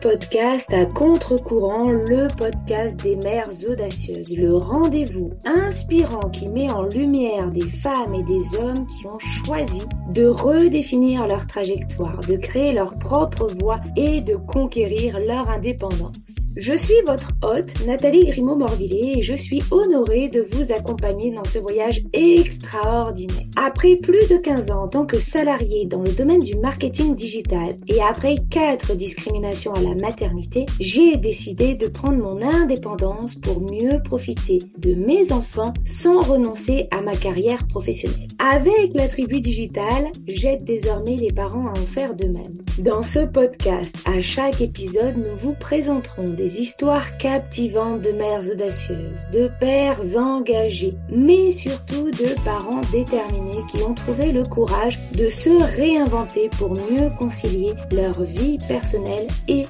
Podcast à contre-courant, le podcast des mères audacieuses, le rendez-vous inspirant qui met en lumière des femmes et des hommes qui ont choisi de redéfinir leur trajectoire, de créer leur propre voie et de conquérir leur indépendance. Je suis votre hôte, Nathalie Grimaud-Morvillet, et je suis honorée de vous accompagner dans ce voyage extraordinaire. Après plus de 15 ans en tant que salariée dans le domaine du marketing digital et après 4 discriminations à la maternité, j'ai décidé de prendre mon indépendance pour mieux profiter de mes enfants sans renoncer à ma carrière professionnelle. Avec la tribu digitale, j'aide désormais les parents à en faire de même. Dans ce podcast, à chaque épisode, nous vous présenterons des histoires captivantes de mères audacieuses, de pères engagés, mais surtout de parents déterminés qui ont trouvé le courage de se réinventer pour mieux concilier leur vie personnelle et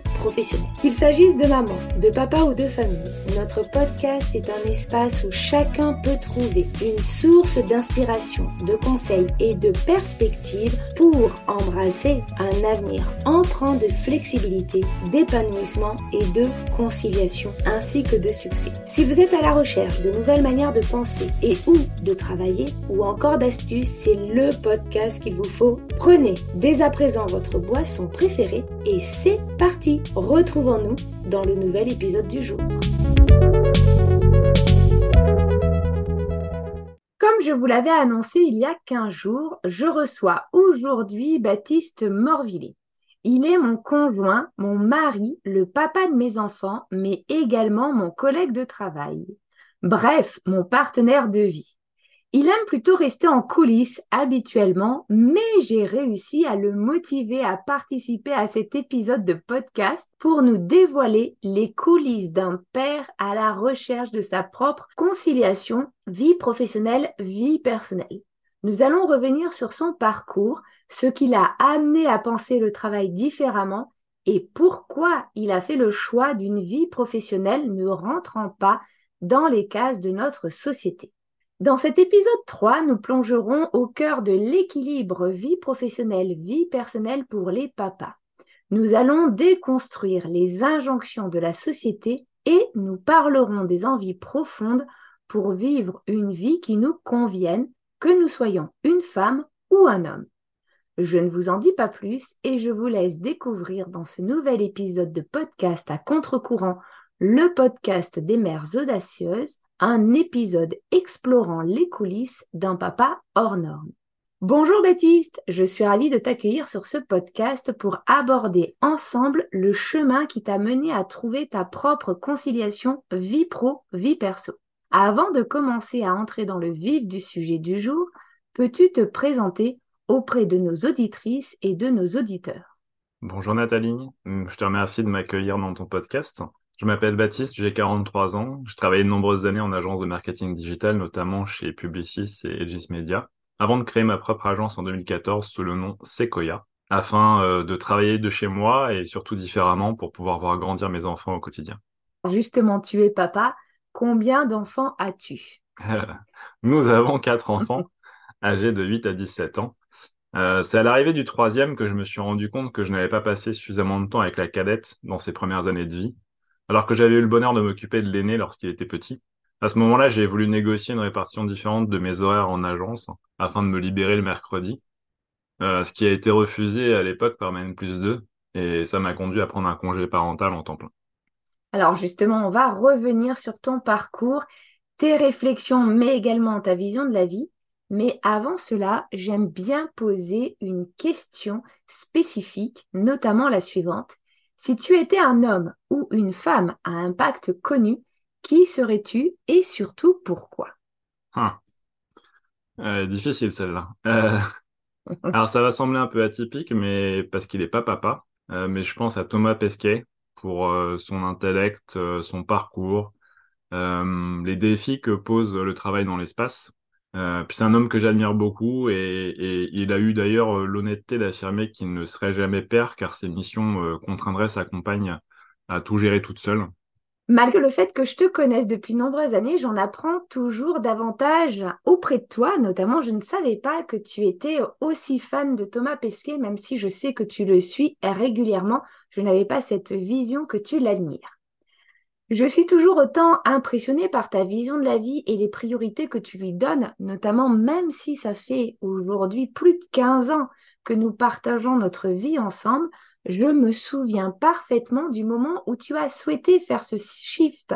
Qu'il s'agisse de maman, de papa ou de famille, notre podcast est un espace où chacun peut trouver une source d'inspiration, de conseils et de perspectives pour embrasser un avenir empreint de flexibilité, d'épanouissement et de conciliation ainsi que de succès. Si vous êtes à la recherche de nouvelles manières de penser et ou de travailler ou encore d'astuces, c'est le podcast qu'il vous faut. Prenez dès à présent votre boisson préférée et c'est parti. Retrouvons-nous dans le nouvel épisode du jour. Comme je vous l'avais annoncé il y a 15 jours, je reçois aujourd'hui Baptiste Morvillet. Il est mon conjoint, mon mari, le papa de mes enfants, mais également mon collègue de travail. Bref, mon partenaire de vie. Il aime plutôt rester en coulisses habituellement, mais j'ai réussi à le motiver à participer à cet épisode de podcast pour nous dévoiler les coulisses d'un père à la recherche de sa propre conciliation vie professionnelle, vie personnelle. Nous allons revenir sur son parcours, ce qui l'a amené à penser le travail différemment et pourquoi il a fait le choix d'une vie professionnelle ne rentrant pas dans les cases de notre société. Dans cet épisode 3, nous plongerons au cœur de l'équilibre vie professionnelle-vie personnelle pour les papas. Nous allons déconstruire les injonctions de la société et nous parlerons des envies profondes pour vivre une vie qui nous convienne, que nous soyons une femme ou un homme. Je ne vous en dis pas plus et je vous laisse découvrir dans ce nouvel épisode de podcast à contre-courant, le podcast des mères audacieuses, un épisode explorant les coulisses d'un papa hors norme. Bonjour Baptiste, je suis ravie de t'accueillir sur ce podcast pour aborder ensemble le chemin qui t'a mené à trouver ta propre conciliation vie pro, vie perso. Avant de commencer à entrer dans le vif du sujet du jour, peux-tu te présenter auprès de nos auditrices et de nos auditeurs? Bonjour Nathalie, je te remercie de m'accueillir dans ton podcast. Je m'appelle Baptiste, j'ai 43 ans. Je travaillé de nombreuses années en agence de marketing digital, notamment chez Publicis et Aegis Media, avant de créer ma propre agence en 2014 sous le nom Sequoia, afin euh, de travailler de chez moi et surtout différemment pour pouvoir voir grandir mes enfants au quotidien. Justement, tu es papa. Combien d'enfants as-tu? Nous avons quatre enfants âgés de 8 à 17 ans. Euh, c'est à l'arrivée du troisième que je me suis rendu compte que je n'avais pas passé suffisamment de temps avec la cadette dans ses premières années de vie, alors que j'avais eu le bonheur de m'occuper de l'aîné lorsqu'il était petit. À ce moment-là, j'ai voulu négocier une répartition différente de mes horaires en agence afin de me libérer le mercredi, euh, ce qui a été refusé à l'époque par N plus 2 et ça m'a conduit à prendre un congé parental en temps plein. Alors justement, on va revenir sur ton parcours, tes réflexions, mais également ta vision de la vie. Mais avant cela, j'aime bien poser une question spécifique, notamment la suivante. Si tu étais un homme ou une femme à impact connu, qui serais-tu et surtout pourquoi? Ah. euh, Difficile celle-là. Euh, alors ça va sembler un peu atypique, mais parce qu'il n'est pas papa. Euh, mais je pense à Thomas Pesquet pour son intellect, son parcours, les défis que pose le travail dans l'espace. Euh, puis c'est un homme que j'admire beaucoup et, il a eu d'ailleurs euh, l'honnêteté d'affirmer qu'il ne serait jamais père car ses missions euh, contraindraient sa compagne à tout gérer toute seule. Malgré le fait que je te connaisse depuis de nombreuses années, j'en apprends toujours davantage auprès de toi. Notamment, je ne savais pas que tu étais aussi fan de Thomas Pesquet, même si je sais que tu le suis régulièrement. Je n'avais pas cette vision que tu l'admires. Je suis toujours autant impressionnée par ta vision de la vie et les priorités que tu lui donnes, notamment même si ça fait aujourd'hui plus de 15 ans que nous partageons notre vie ensemble, je me souviens parfaitement du moment où tu as souhaité faire ce shift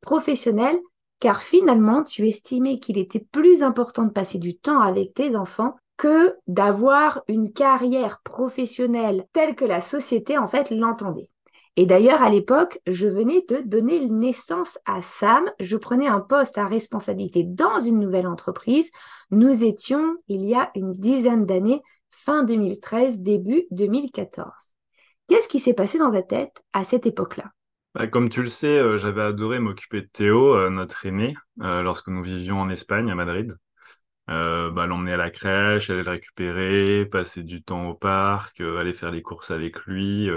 professionnel car finalement tu estimais qu'il était plus important de passer du temps avec tes enfants que d'avoir une carrière professionnelle telle que la société en fait l'entendait. Et d'ailleurs, à l'époque, je venais de donner naissance à Sam. Je prenais un poste à responsabilité dans une nouvelle entreprise. Nous étions, il y a une dizaine d'années, fin 2013, début 2014. Qu'est-ce qui s'est passé dans ta tête à cette époque-là? Bah, Comme tu le sais, euh, j'avais adoré m'occuper de Théo, euh, notre aîné, euh, lorsque nous vivions en Espagne, à Madrid. Bah, l'emmener à la crèche, aller le récupérer, passer du temps au parc, aller faire les courses avec lui,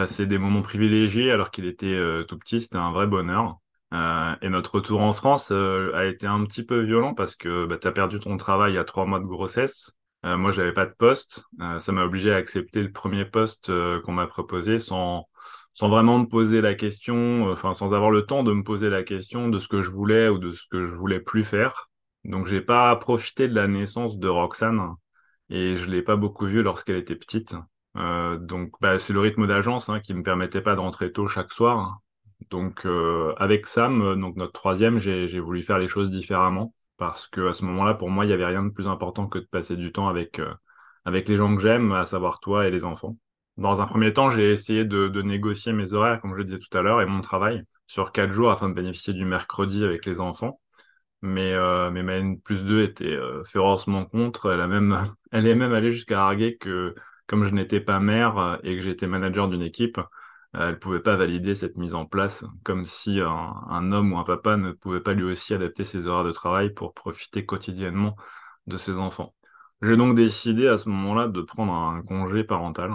passer des moments privilégiés alors qu'il était tout petit, c'était un vrai bonheur. et notre retour en France a été un petit peu violent parce que bah, tu as perdu ton travail à trois mois de grossesse. Euh, moi, j'avais pas de poste. Euh, ça m'a obligé à accepter le premier poste euh, qu'on m'a proposé sans, sans vraiment me poser la question, enfin, sans avoir le temps de me poser la question de ce que je voulais ou de ce que je voulais plus faire. Donc, j'ai pas profité de la naissance de Roxane et je l'ai pas beaucoup vue lorsqu'elle était petite. Donc, bah, c'est le rythme d'agence hein, qui me permettait pas de rentrer tôt chaque soir. Donc, avec Sam, donc notre troisième, j'ai voulu faire les choses différemment parce que à ce moment-là, pour moi, il n'y avait rien de plus important que de passer du temps avec, euh, avec les gens que j'aime, à savoir toi et les enfants. Dans un premier temps, j'ai essayé de, de, négocier mes horaires, comme je le disais tout à l'heure, et mon travail sur quatre jours afin de bénéficier du mercredi avec les enfants. Mais, euh, mais ma N plus 2 était euh, férocement contre. Elle, a même, elle est même allée jusqu'à arguer que comme je n'étais pas mère et que j'étais manager d'une équipe, elle pouvait pas valider cette mise en place, comme si un, homme ou un papa ne pouvait pas lui aussi adapter ses horaires de travail pour profiter quotidiennement de ses enfants. J'ai donc décidé à ce moment-là de prendre un congé parental.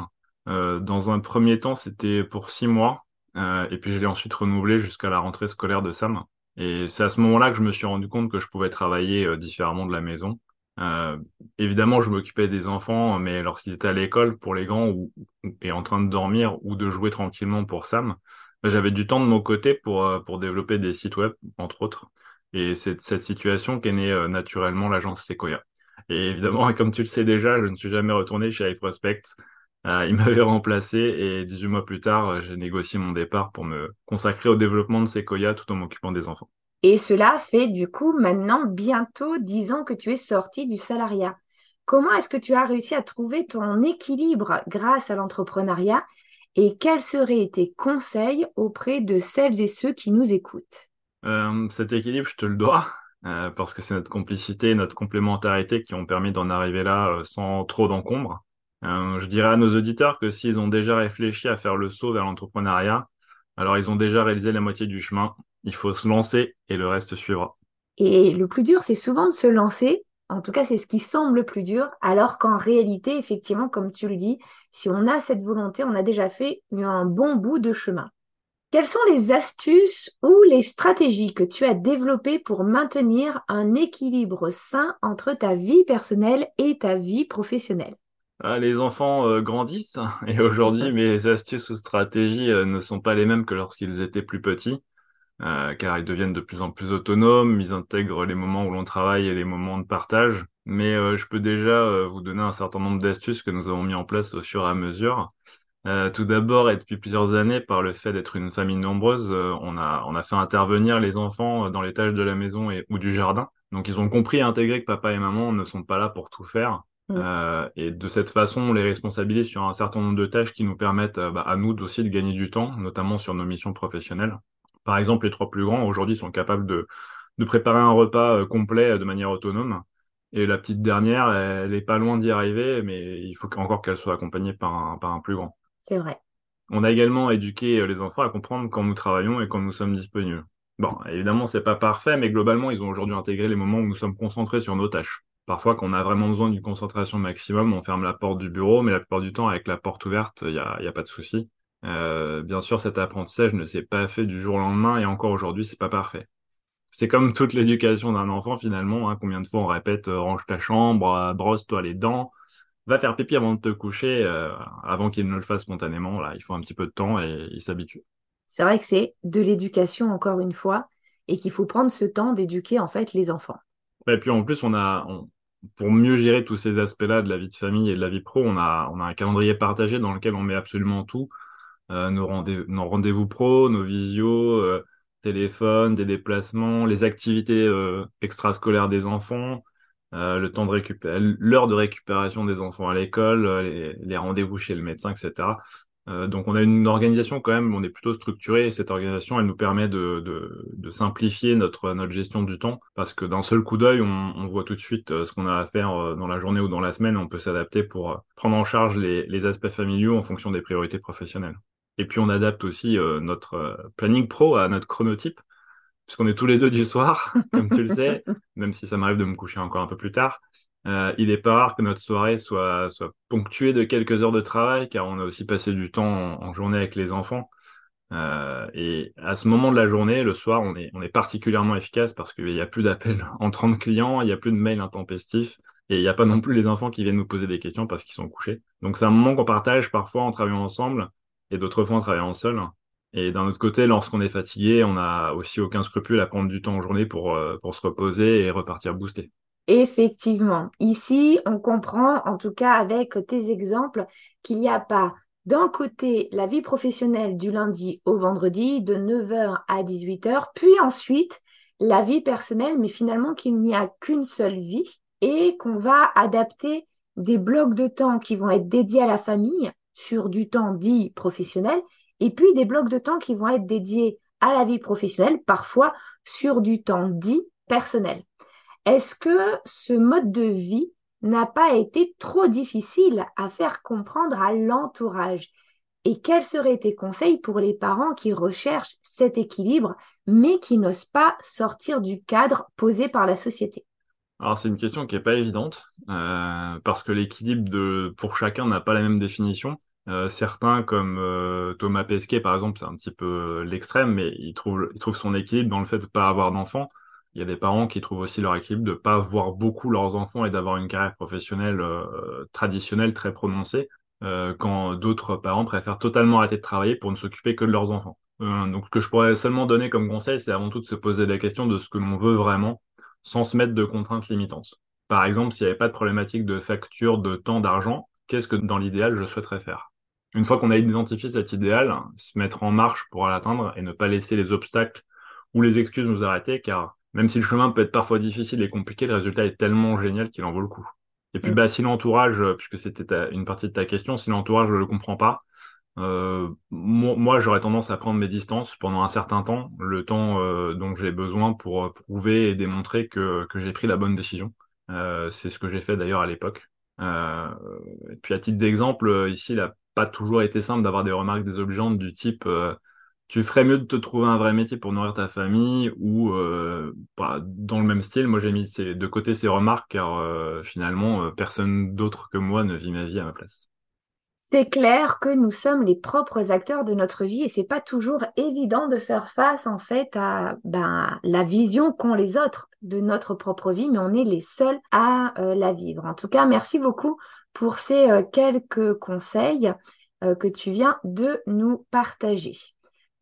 Euh, dans un premier temps, c'était pour six mois, euh, et puis je l'ai ensuite renouvelé jusqu'à la rentrée scolaire de Sam. Et c'est à ce moment-là que je me suis rendu compte que je pouvais travailler euh, différemment de la maison. Euh, évidemment, je m'occupais des enfants, mais lorsqu'ils étaient à l'école, pour les grands, ou, et en train de dormir ou de jouer tranquillement pour Sam, bah, j'avais du temps de mon côté pour, euh, pour développer des sites web, entre autres. Et c'est cette situation qu'est née euh, naturellement l'agence Sequoia. Et évidemment, comme tu le sais déjà, je ne suis jamais retourné chez iProspect. Euh, il m'avait remplacé et 18 mois plus tard, j'ai négocié mon départ pour me consacrer au développement de Sequoia tout en m'occupant des enfants. Et cela fait du coup maintenant bientôt dix ans que tu es sorti du salariat. Comment est-ce que tu as réussi à trouver ton équilibre grâce à l'entrepreneuriat et quels seraient tes conseils auprès de celles et ceux qui nous écoutent? Euh, Cet équilibre, je te le dois, euh, parce que c'est notre complicité, notre complémentarité qui ont permis d'en arriver là euh, sans trop d'encombre. je dirais à nos auditeurs que s'ils ont déjà réfléchi à faire le saut vers l'entrepreneuriat, alors ils ont déjà réalisé la moitié du chemin il faut se lancer et le reste suivra. Et le plus dur, c'est souvent de se lancer. En tout cas, c'est ce qui semble le plus dur, alors qu'en réalité, effectivement, comme tu le dis, si on a cette volonté, on a déjà fait un bon bout de chemin. Quelles sont les astuces ou les stratégies que tu as développées pour maintenir un équilibre sain entre ta vie personnelle et ta vie professionnelle? Ah, les enfants euh, grandissent et aujourd'hui mes astuces ou stratégies euh, ne sont pas les mêmes que lorsqu'ils étaient plus petits. Euh, car ils deviennent de plus en plus autonomes, ils intègrent les moments où l'on travaille et les moments de partage. Mais euh, je peux déjà euh, vous donner un certain nombre d'astuces que nous avons mis en place au fur et à mesure. tout d'abord, et depuis plusieurs années, par le fait d'être une famille nombreuse, on a on a fait intervenir les enfants dans les tâches de la maison et ou du jardin. Donc ils ont compris et intégré que papa et maman ne sont pas là pour tout faire. Mm. et de cette façon, on les responsabilise sur un certain nombre de tâches qui nous permettent bah, à nous aussi de gagner du temps, notamment sur nos missions professionnelles. Par exemple, les trois plus grands aujourd'hui sont capables de, de préparer un repas euh, complet euh, de manière autonome. Et la petite dernière, elle n'est pas loin d'y arriver, mais il faut encore qu'elle soit accompagnée par un, par un plus grand. C'est vrai. On a également éduqué euh, les enfants à comprendre quand nous travaillons et quand nous sommes disponibles. Bon, évidemment, c'est pas parfait, mais globalement, ils ont aujourd'hui intégré les moments où nous sommes concentrés sur nos tâches. Parfois, quand on a vraiment besoin d'une concentration maximum, on ferme la porte du bureau, mais la plupart du temps, avec la porte ouverte, il n'y a, y a pas de souci. Euh, bien sûr, cet apprentissage ne s'est pas fait du jour au lendemain et encore aujourd'hui, c'est pas parfait. C'est comme toute l'éducation d'un enfant finalement. Hein. combien de fois on répète euh, range ta chambre, euh, brosse-toi les dents, va faire pipi avant de te coucher, avant qu'il ne le fasse spontanément. Là, il faut un petit peu de temps et il s'habitue. C'est vrai que c'est de l'éducation encore une fois et qu'il faut prendre ce temps d'éduquer en fait les enfants. Et puis en plus, on a, pour mieux gérer tous ces aspects-là de la vie de famille et de la vie pro, on a, on a un calendrier partagé dans lequel on met absolument tout. Euh, nos, rendez nos rendez-vous pro, nos visios, euh, téléphone, des déplacements, les activités euh, extrascolaires des enfants, le temps de l'heure de récupération des enfants à l'école, les, rendez-vous chez le médecin, etc. Donc on a une organisation quand même, on est plutôt structuré et cette organisation elle nous permet de, de, simplifier notre, notre gestion du temps parce que d'un seul coup d'œil on, on, voit tout de suite ce qu'on a à faire dans la journée ou dans la semaine, on peut s'adapter pour prendre en charge les, les, aspects familiaux en fonction des priorités professionnelles. Et puis on adapte aussi notre planning pro à notre chronotype puisqu'on est tous les deux du soir, comme tu le sais, même si ça m'arrive de me coucher encore un peu plus tard. Euh, il est pas rare que notre soirée soit, ponctuée de quelques heures de travail, car on a aussi passé du temps en, journée avec les enfants. Euh, et à ce moment de la journée, le soir, on est, on est particulièrement efficace parce qu'il n'y a plus d'appels entrants de clients, il n'y a plus de mails intempestifs, et il n'y a pas non plus les enfants qui viennent nous poser des questions parce qu'ils sont couchés. Donc c'est un moment qu'on partage parfois en travaillant ensemble, et d'autres fois en travaillant seul. Et d'un autre côté, lorsqu'on est fatigué, on n'a aussi aucun scrupule à prendre du temps en journée pour, euh, pour se reposer et repartir booster. Effectivement. Ici, on comprend, en tout cas avec tes exemples, qu'il n'y a pas d'un côté la vie professionnelle du lundi au vendredi de 9h à 18h, puis ensuite la vie personnelle, mais finalement qu'il n'y a qu'une seule vie et qu'on va adapter des blocs de temps qui vont être dédiés à la famille sur du temps dit professionnel et puis des blocs de temps qui vont être dédiés à la vie professionnelle, parfois sur du temps dit personnel. Est-ce que ce mode de vie n'a pas été trop difficile à faire comprendre à l'entourage? Et quels seraient tes conseils pour les parents qui recherchent cet équilibre mais qui n'osent pas sortir du cadre posé par la société? Alors c'est une question qui n'est pas évidente euh, parce que l'équilibre de pour chacun n'a pas la même définition. Euh, certains comme euh, Thomas Pesquet par exemple, c'est un petit peu l'extrême, mais il trouve il trouve son équilibre dans le fait de ne pas avoir d'enfants il y a des parents qui trouvent aussi leur équilibre de pas voir beaucoup leurs enfants et d'avoir une carrière professionnelle traditionnelle très prononcée, quand d'autres parents préfèrent totalement arrêter de travailler pour ne s'occuper que de leurs enfants. Donc ce que je pourrais seulement donner comme conseil, c'est avant tout de se poser la question de ce que l'on veut vraiment, sans se mettre de contraintes limitantes. Par exemple, s'il n'y avait pas de problématique de facture de temps d'argent, qu'est-ce que dans l'idéal je souhaiterais faire? Une fois qu'on a identifié cet idéal, se mettre en marche pour l'atteindre et ne pas laisser les obstacles ou les excuses nous arrêter, car même si le chemin peut être parfois difficile et compliqué, le résultat est tellement génial qu'il en vaut le coup. Et puis, mm. bah, si l'entourage, puisque c'était une partie de ta question, si l'entourage ne le comprend pas, euh, moi, j'aurais tendance à prendre mes distances pendant un certain temps, le temps euh, dont j'ai besoin pour prouver et démontrer que, que j'ai pris la bonne décision. c'est ce que j'ai fait d'ailleurs à l'époque. et puis à titre d'exemple, ici, il n'a pas toujours été simple d'avoir des remarques désobligeantes du type tu ferais mieux de te trouver un vrai métier pour nourrir ta famille ou euh, bah, dans le même style. Moi, j'ai mis de côté ces remarques car euh, finalement, euh, personne d'autre que moi ne vit ma vie à ma place. C'est clair que nous sommes les propres acteurs de notre vie et c'est pas toujours évident de faire face en fait à ben, la vision qu'ont les autres de notre propre vie, mais on est les seuls à la vivre. En tout cas, merci beaucoup pour ces quelques conseils que tu viens de nous partager.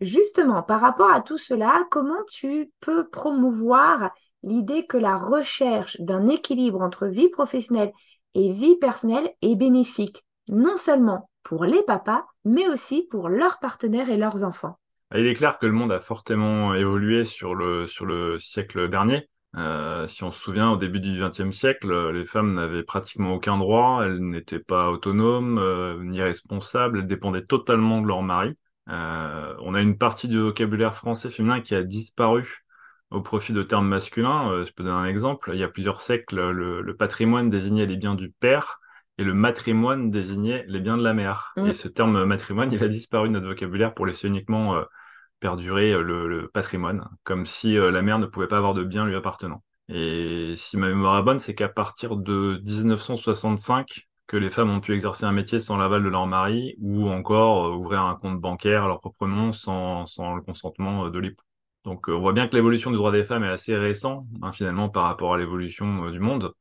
Justement, par rapport à tout cela, comment tu peux promouvoir l'idée que la recherche d'un équilibre entre vie professionnelle et vie personnelle est bénéfique, non seulement pour les papas, mais aussi pour leurs partenaires et leurs enfants Il est clair que le monde a fortement évolué sur le, sur le siècle dernier. Euh, si on se souvient, au début du XXe siècle, les femmes n'avaient pratiquement aucun droit, elles n'étaient pas autonomes euh, ni responsables, elles dépendaient totalement de leur mari. Euh, on a une partie du vocabulaire français féminin qui a disparu au profit de termes masculins. Je peux donner un exemple. Il y a plusieurs siècles, le, patrimoine désignait les biens du père et le matrimoine désignait les biens de la mère. Mm. Et ce terme matrimoine, il a disparu de notre vocabulaire pour laisser uniquement euh, perdurer le, patrimoine, comme si la mère ne pouvait pas avoir de biens lui appartenant. Et si ma mémoire est bonne, c'est qu'à partir de 1965, que les femmes ont pu exercer un métier sans l'aval de leur mari ou encore euh, ouvrir un compte bancaire à leur propre nom sans, sans le consentement euh, de l'époux. Donc on voit bien que l'évolution du droit des femmes est assez récente hein, finalement par rapport à l'évolution du monde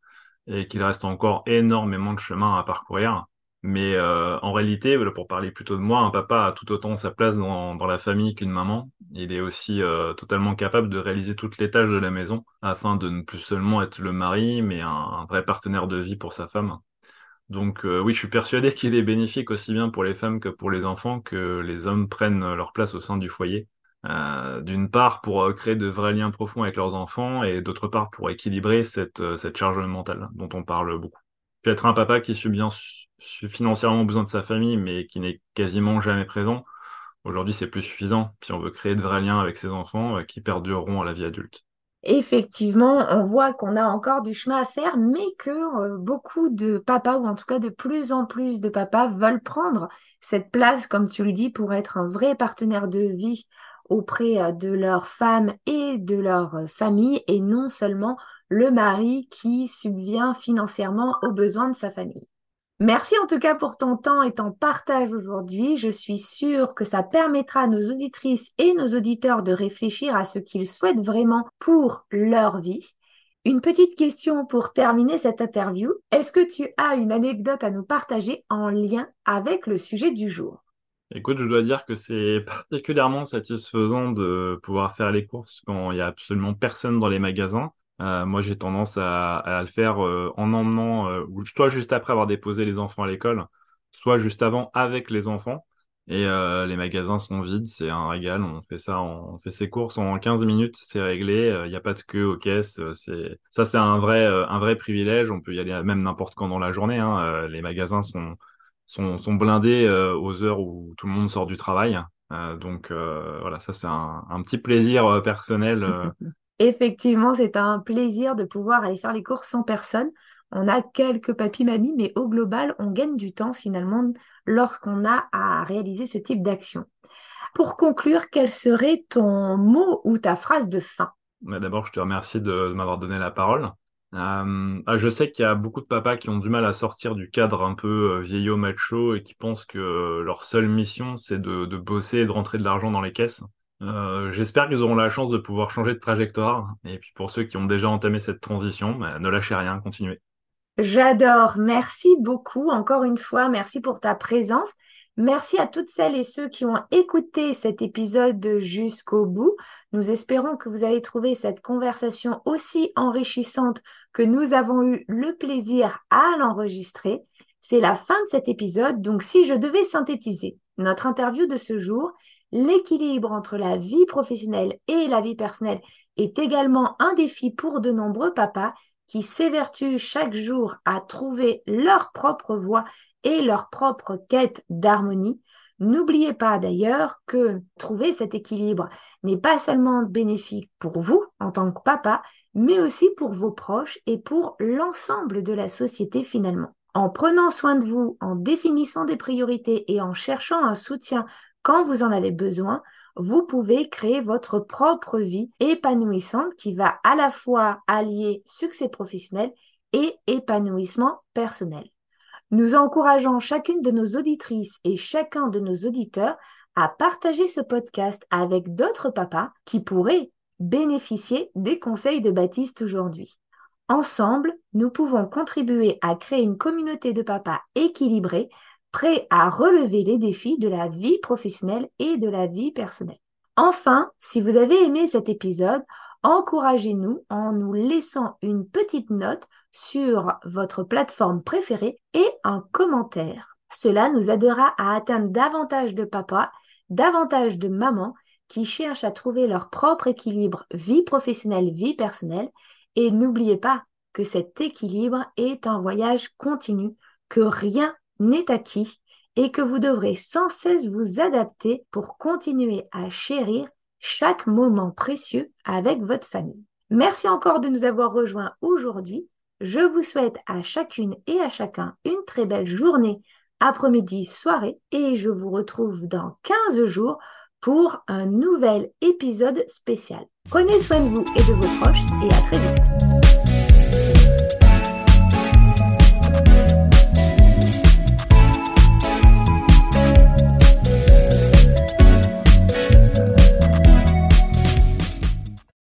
et qu'il reste encore énormément de chemin à parcourir. Mais euh, en réalité, pour parler plutôt de moi, un papa a tout autant sa place dans, la famille qu'une maman. Il est aussi euh, totalement capable de réaliser toutes les tâches de la maison afin de ne plus seulement être le mari, mais un, vrai partenaire de vie pour sa femme. Donc euh, oui, je suis persuadé qu'il est bénéfique aussi bien pour les femmes que pour les enfants que les hommes prennent leur place au sein du foyer. D'une part pour créer de vrais liens profonds avec leurs enfants et d'autre part pour équilibrer cette, cette charge mentale dont on parle beaucoup. Puis être un papa qui subit financièrement besoin de sa famille, mais qui n'est quasiment jamais présent, aujourd'hui c'est plus suffisant. Puis on veut créer de vrais liens avec ses enfants euh, qui perdureront à la vie adulte. Effectivement, on voit qu'on a encore du chemin à faire, mais que euh, beaucoup de papas, ou en tout cas de plus en plus de papas, veulent prendre cette place, comme tu le dis, pour être un vrai partenaire de vie auprès euh, de leur femme et de leur famille, et non seulement le mari qui subvient financièrement aux besoins de sa famille. Merci en tout cas pour ton temps et ton partage aujourd'hui. Je suis sûre que ça permettra à nos auditrices et nos auditeurs de réfléchir à ce qu'ils souhaitent vraiment pour leur vie. Une petite question pour terminer cette interview. Est-ce que tu as une anecdote à nous partager en lien avec le sujet du jour? Écoute, je dois dire que c'est particulièrement satisfaisant de pouvoir faire les courses quand il n'y a absolument personne dans les magasins. Euh, moi, j'ai tendance à, le faire euh, en emmenant, euh, soit juste après avoir déposé les enfants à l'école, soit juste avant avec les enfants. Et les magasins sont vides, c'est un régal. On fait ça, on fait ses courses en 15 minutes, c'est réglé. Il n'y a pas de queue aux caisses. Ça, c'est un vrai, un vrai privilège. On peut y aller même n'importe quand dans la journée. Hein. les magasins sont, sont, sont blindés aux heures où tout le monde sort du travail. donc voilà, ça c'est un, un, petit plaisir personnel Effectivement, c'est un plaisir de pouvoir aller faire les courses sans personne. On a quelques papy-mamies, mais au global, on gagne du temps finalement lorsqu'on a à réaliser ce type d'action. Pour conclure, quel serait ton mot ou ta phrase de fin? Bah, D'abord, je te remercie de, m'avoir donné la parole. Euh, ah, je sais qu'il y a beaucoup de papas qui ont du mal à sortir du cadre un peu euh, vieillot macho et qui pensent que leur seule mission, c'est de, bosser et de rentrer de l'argent dans les caisses. Euh, j'espère qu'ils auront la chance de pouvoir changer de trajectoire. Et puis pour ceux qui ont déjà entamé cette transition, bah, ne lâchez rien, continuez. J'adore. Merci beaucoup. Encore une fois, merci pour ta présence. Merci à toutes celles et ceux qui ont écouté cet épisode jusqu'au bout. Nous espérons que vous avez trouvé cette conversation aussi enrichissante que nous avons eu le plaisir à l'enregistrer. C'est la fin de cet épisode, donc si je devais synthétiser notre interview de ce jour, L'équilibre entre la vie professionnelle et la vie personnelle est également un défi pour de nombreux papas qui s'évertuent chaque jour à trouver leur propre voie et leur propre quête d'harmonie. N'oubliez pas d'ailleurs que trouver cet équilibre n'est pas seulement bénéfique pour vous en tant que papa, mais aussi pour vos proches et pour l'ensemble de la société finalement. En prenant soin de vous, en définissant des priorités et en cherchant un soutien quand vous en avez besoin, vous pouvez créer votre propre vie épanouissante qui va à la fois allier succès professionnel et épanouissement personnel. Nous encourageons chacune de nos auditrices et chacun de nos auditeurs à partager ce podcast avec d'autres papas qui pourraient bénéficier des conseils de Baptiste aujourd'hui. Ensemble, nous pouvons contribuer à créer une communauté de papas équilibrés prêt à relever les défis de la vie professionnelle et de la vie personnelle. Enfin, si vous avez aimé cet épisode, encouragez-nous en nous laissant une petite note sur votre plateforme préférée et un commentaire. Cela nous aidera à atteindre davantage de papas, davantage de mamans qui cherchent à trouver leur propre équilibre vie professionnelle, vie personnelle. Et n'oubliez pas que cet équilibre est un voyage continu, que rien n'est acquis et que vous devrez sans cesse vous adapter pour continuer à chérir chaque moment précieux avec votre famille. Merci encore de nous avoir rejoints aujourd'hui. Je vous souhaite à chacune et à chacun une très belle journée, après-midi, soirée et je vous retrouve dans 15 jours pour un nouvel épisode spécial. Prenez soin de vous et de vos proches et à très vite.